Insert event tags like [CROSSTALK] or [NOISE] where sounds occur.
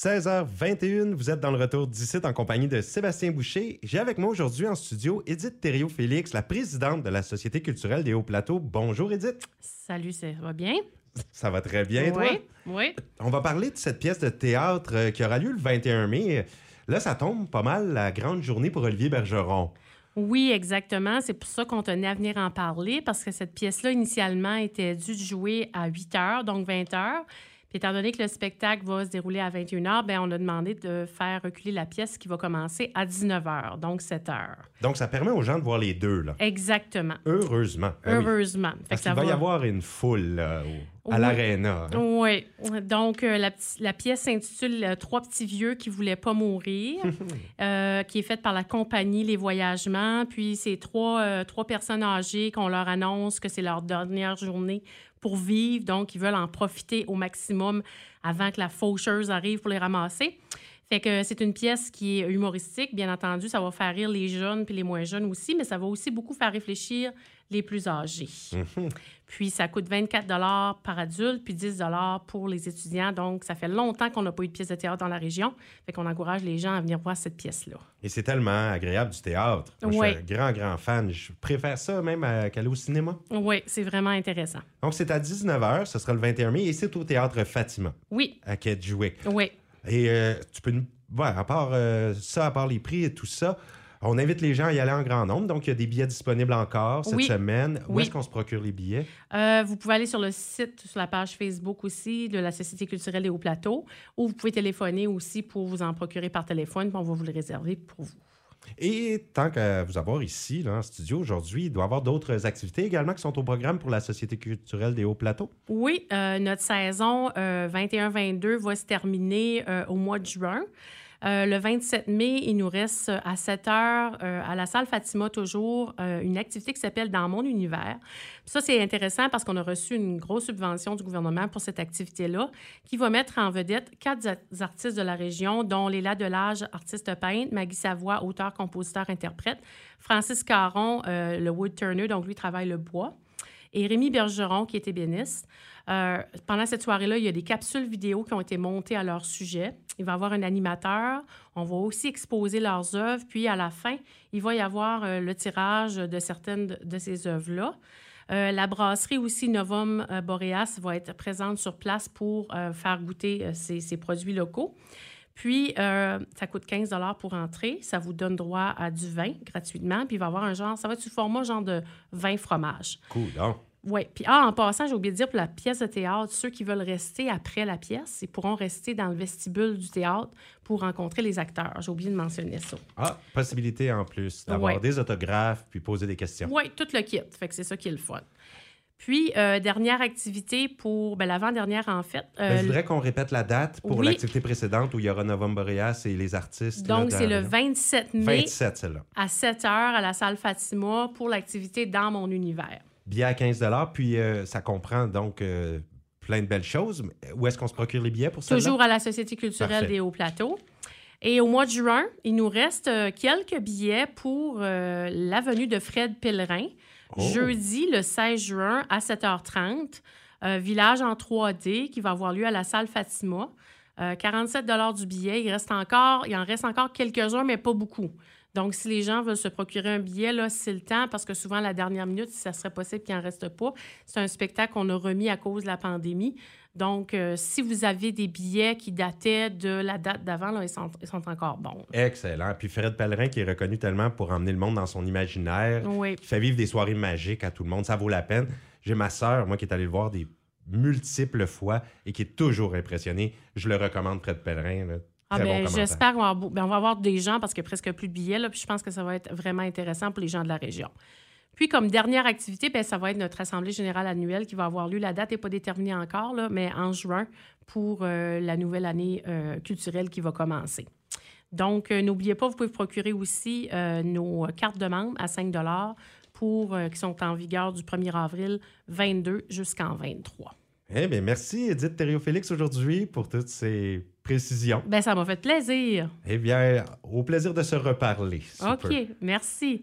16h21, vous êtes dans le retour d'ici en compagnie de Sébastien Boucher. J'ai avec moi aujourd'hui en studio Edith Thériault-Félix, la présidente de la Société culturelle des Hauts-Plateaux. Bonjour Edith. Salut, ça va bien? Ça va très bien, toi? Oui, oui. On va parler de cette pièce de théâtre euh, qui aura lieu le 21 mai. Là, ça tombe pas mal la grande journée pour Olivier Bergeron. Oui, exactement. C'est pour ça qu'on tenait à venir en parler, parce que cette pièce-là, initialement, était due jouer à 8 heures, donc 20 heures. Puis étant donné que le spectacle va se dérouler à 21h, ben on a demandé de faire reculer la pièce qui va commencer à 19h, donc 7 h. Donc, ça permet aux gens de voir les deux, là. Exactement. Heureusement. Ben oui. Heureusement. Fait Parce que ça qu'il va y avoir une foule là, à Oui. l'aréna. hein. Oui. Donc, euh, la, pièce s'intitule euh, Trois petits vieux qui voulaient pas mourir, [LAUGHS] euh, qui est faite par la compagnie Les Voyagements. Puis, c'est trois, euh, trois personnes âgées qu'on leur annonce que c'est leur dernière journée pour vivre. Donc, ils veulent en profiter au maximum avant que la faucheuse arrive pour les ramasser. Fait que c'est une pièce qui est humoristique, bien entendu. Ça va faire rire les jeunes puis les moins jeunes aussi, mais ça va aussi beaucoup faire réfléchir les plus âgés. Puis ça coûte 24 par adulte, puis 10 pour les étudiants. Donc, ça fait longtemps qu'on n'a pas eu de pièce de théâtre dans la région. Fait qu'on encourage les gens à venir voir cette pièce-là. Et c'est tellement agréable du théâtre. Moi, Je suis un grand, grand fan. Je préfère ça même à- qu'aller au cinéma. Oui, c'est vraiment intéressant. Donc, c'est à 19h, ce sera le 21 mai, et c'est au théâtre Fatima, Oui, à Kedgewick. oui. Et euh, tu peux. Ouais, à part euh, ça, à part les prix et tout ça, on invite les gens à y aller en grand nombre. Donc, il y a des billets disponibles encore cette Oui. semaine. Où Oui. est-ce qu'on se procure les billets? Euh, vous pouvez aller sur le site, sur la page Facebook aussi de la Société culturelle des Hauts-Plateaux, ou vous pouvez téléphoner aussi pour vous en procurer par téléphone, puis on va vous le réserver pour vous. Et tant qu'à vous avoir ici, là, en studio aujourd'hui, il doit y avoir d'autres activités également qui sont au programme pour la Société culturelle des Hauts-Plateaux. Oui, euh, notre saison euh, 21-22 va se terminer euh, au mois de juin. Euh, le 27 mai, il nous reste euh, à 7 heures euh, à la salle Fatima toujours une activité qui s'appelle Dans mon univers. Ça, c'est intéressant parce qu'on a reçu une grosse subvention du gouvernement pour cette activité-là qui va mettre en vedette quatre artistes de la région, dont Léla Delage, artiste peintre, Maggie Savoie, auteur, compositeur, interprète, Francis Caron, le woodturner, donc lui travaille le bois et Rémi Bergeron, qui est ébéniste. Pendant cette soirée-là, il y a des capsules vidéo qui ont été montées à leur sujet. Il va y avoir un animateur. On va aussi exposer leurs œuvres. Puis, à la fin, il va y avoir euh, le tirage de certaines de, ces œuvres-là. Euh, la brasserie aussi Novum euh, Boreas va être présente sur place pour faire goûter ces, produits locaux. Puis, ça coûte 15 pour entrer. Ça vous donne droit à du vin gratuitement. Puis, il va avoir un genre, ça va être sous format genre de vin fromage. Cool, donc. Oui. Puis, ah, en passant, j'ai oublié de dire pour la pièce de théâtre, ceux qui veulent rester après la pièce, ils pourront rester dans le vestibule du théâtre pour rencontrer les acteurs. J'ai oublié de mentionner ça. Ah, possibilité en plus d'avoir Ouais. des autographes puis poser des questions. Oui, tout le kit. Fait que c'est ça qui est le fun. Puis, euh, dernière activité pour, ben, l'avant-dernière en fait. euh, Ben, je voudrais qu'on répète la date pour oui. l'activité précédente où il y aura Novum Boreas et les artistes. donc, c'est le 27 mai 27, celle-là. à 7 h à la salle Fatima pour l'activité Dans mon univers. Billet à 15 puis euh, ça comprend donc euh, plein de belles choses. Où est-ce qu'on se procure les billets pour ça? Toujours à la Société culturelle Parfait. des Hauts-Plateaux. Et au mois de juin, il nous reste euh, quelques billets pour l'avenue de Fred Pellerin. Oh. Jeudi, le 16 juin, à 7h30. euh, village en 3D qui va avoir lieu à la salle Fatima. Euh, 47 du billet. Il, reste encore, il en reste encore quelques-uns, mais pas beaucoup. Donc, si les gens veulent se procurer un billet, là, c'est le temps, parce que souvent, à la dernière minute, si ça serait possible qu'il n'en reste pas, c'est un spectacle qu'on a remis à cause de la pandémie. Donc, euh, si vous avez des billets qui dataient de la date d'avant, là, ils sont, ils sont encore bons. Excellent. Puis Fred Pellerin qui est reconnu tellement pour emmener le monde dans son imaginaire, Oui. qui fait vivre des soirées magiques à tout le monde. Ça vaut la peine. J'ai ma sœur, moi, qui est allée le voir des multiples fois et qui est toujours impressionnée. Je le recommande, Fred Pellerin. là. Ah bon ben, j'espère qu'on va, ben, va avoir des gens parce qu'il y a presque plus de billets. Là, puis je pense que ça va être vraiment intéressant pour les gens de la région. Puis, comme dernière activité, ben, ça va être notre Assemblée générale annuelle qui va avoir lieu. La date n'est pas déterminée encore, là, mais en juin pour euh, la nouvelle année euh, culturelle qui va commencer. Donc, euh, n'oubliez pas, vous pouvez procurer aussi nos cartes de membres à 5 pour, euh, qui sont en vigueur du 1er avril 22 jusqu'en 23. Eh bien, merci Edith Thériault-Félix aujourd'hui pour toutes ces précisions. Ben, ça m'a fait plaisir. Eh bien, au plaisir de se reparler. peu. OK, merci.